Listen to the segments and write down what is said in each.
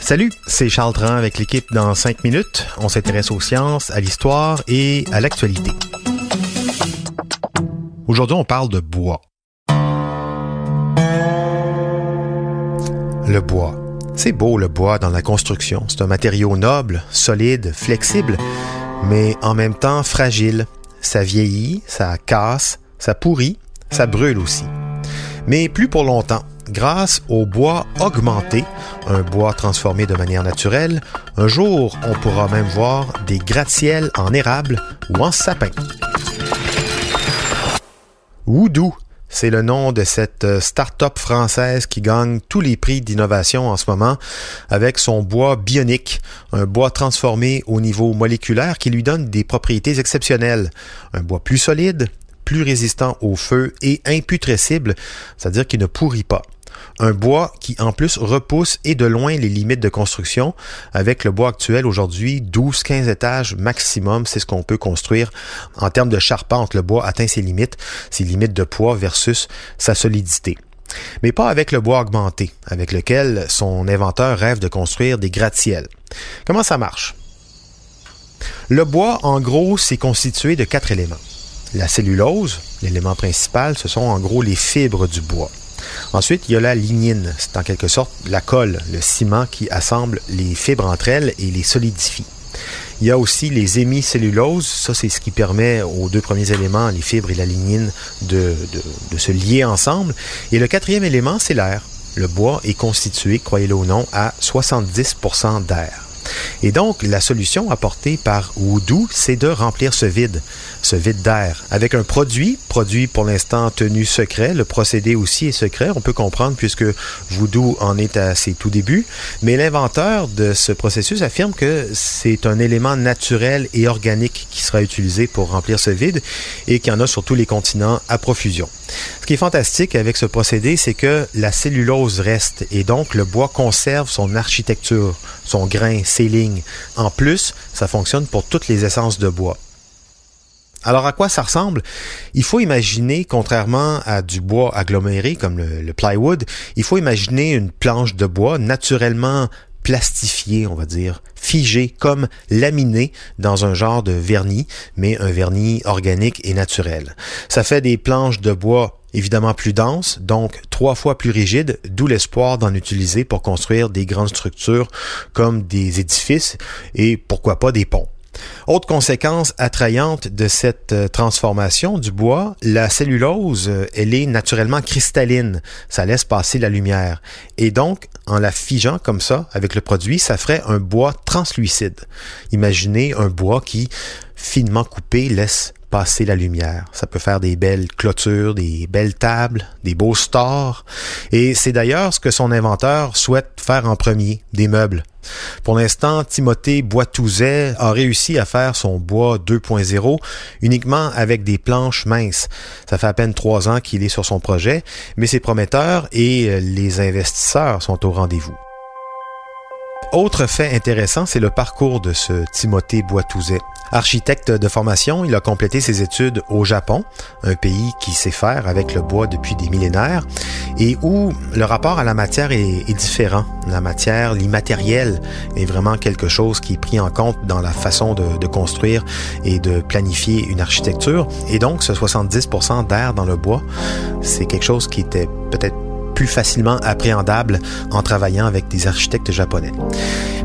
Salut, c'est Charles Tran avec l'équipe dans 5 minutes. On s'intéresse aux sciences, à l'histoire et à l'actualité. Aujourd'hui, on parle de bois. Le bois. C'est beau le bois dans la construction. C'est un matériau noble, solide, flexible, mais en même temps fragile. Ça vieillit, ça casse, ça pourrit, ça brûle aussi. Mais plus pour longtemps. Grâce au bois augmenté, un bois transformé de manière naturelle, un jour on pourra même voir des gratte-ciels en érable ou en sapin. Woodoo, c'est le nom de cette euh, start-up française qui gagne tous les prix d'innovation en ce moment avec son bois bionique, un bois transformé au niveau moléculaire qui lui donne des propriétés exceptionnelles. Un bois plus solide, plus résistant au feu et imputrescible, c'est-à-dire qu'il ne pourrit pas. Un bois qui en plus repousse et de loin les limites de construction. Avec le bois actuel aujourd'hui, 12-15 étages maximum, c'est ce qu'on peut construire. En termes de charpente, le bois atteint ses limites, ses limites de poids versus sa solidité. Mais pas avec le bois augmenté, avec lequel son inventeur rêve de construire des gratte-ciels. Comment ça marche? Le bois, en gros, c'est constitué de quatre éléments. La cellulose, l'élément principal, ce sont en gros les fibres du bois. Ensuite, il y a la lignine. C'est en quelque sorte la colle, le ciment qui assemble les fibres entre elles et les solidifie. Il y a aussi les hémicelluloses. Ça, c'est ce qui permet aux deux premiers éléments, les fibres et la lignine, de, de se lier ensemble. Et le quatrième élément, c'est l'air. Le bois est constitué, croyez-le ou non, à 70% d'air. Et donc, la solution apportée par Woodoo, c'est de remplir ce vide, ce vide d'air, avec un produit, produit pour l'instant tenu secret. Le procédé aussi est secret, on peut comprendre puisque Voodoo en est à ses tout débuts. Mais l'inventeur de ce processus affirme que c'est un élément naturel et organique qui sera utilisé pour remplir ce vide et qu'il y en a sur tous les continents à profusion. Ce qui est fantastique avec ce procédé, c'est que la cellulose reste et donc le bois conserve son architecture, son grain, En plus, ça fonctionne pour toutes les essences de bois. Alors à quoi ça ressemble? Il faut imaginer, contrairement à du bois aggloméré comme le, plywood, il faut imaginer une planche de bois naturellement plastifiée, on va dire, figée, comme laminée dans un genre de vernis, mais un vernis organique et naturel. Ça fait des planches de bois évidemment plus denses, donc trois fois plus rigides, d'où l'espoir d'en utiliser pour construire des grandes structures comme des édifices et pourquoi pas des ponts. Autre conséquence attrayante de cette euh, transformation du bois, la cellulose, euh, elle est naturellement cristalline. Ça laisse passer la lumière. Et donc, en la figeant comme ça avec le produit, ça ferait un bois translucide. Imaginez un bois qui, finement coupé, laisse passer la lumière. Ça peut faire des belles clôtures, des belles tables, des beaux stores. Et c'est d'ailleurs ce que son inventeur souhaite faire en premier, des meubles. Pour l'instant, Timothée Boitouzet a réussi à faire son bois 2.0 uniquement avec des planches minces. Ça fait à peine trois ans qu'il est sur son projet, mais c'est prometteur et les investisseurs sont au rendez-vous. Autre fait intéressant, c'est le parcours de ce Timothée Boitouzet. Architecte de formation, il a complété ses études au Japon, un pays qui sait faire avec le bois depuis des millénaires et où le rapport à la matière est, différent. La matière, l'immatériel, est vraiment quelque chose qui est pris en compte dans la façon de, de construire et de planifier une architecture. Et donc, ce 70% d'air dans le bois, c'est quelque chose qui était peut-être plus facilement appréhendable en travaillant avec des architectes japonais.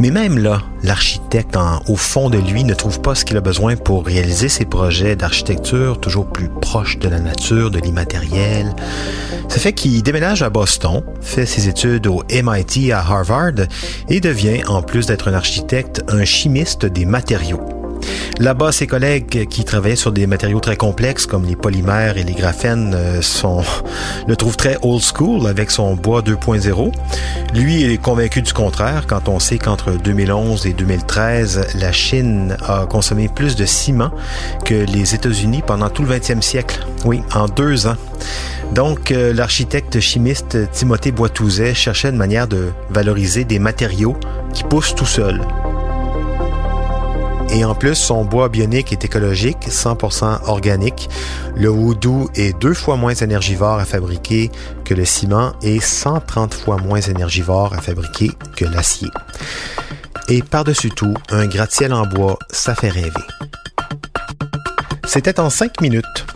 Mais même là, l'architecte au fond de lui ne trouve pas ce qu'il a besoin pour réaliser ses projets d'architecture toujours plus proches de la nature, de l'immatériel. Ça fait qu'il déménage à Boston, fait ses études au MIT à Harvard et devient, en plus d'être un architecte, un chimiste des matériaux. Là-bas, ses collègues qui travaillaient sur des matériaux très complexes comme les polymères et les graphènes euh, le trouvent très old school avec son bois 2.0. Lui est convaincu du contraire quand on sait qu'entre 2011 et 2013, la Chine a consommé plus de ciment que les États-Unis pendant tout le 20e siècle. Oui, en deux ans. Donc, euh, l'architecte chimiste Timothée Boitouzet cherchait une manière de valoriser des matériaux qui poussent tout seuls. Et en plus, son bois bionique est écologique, 100% organique. Le houdou est deux fois moins énergivore à fabriquer que le ciment et 130 fois moins énergivore à fabriquer que l'acier. Et par-dessus tout, un gratte-ciel en bois, ça fait rêver. C'était en cinq minutes.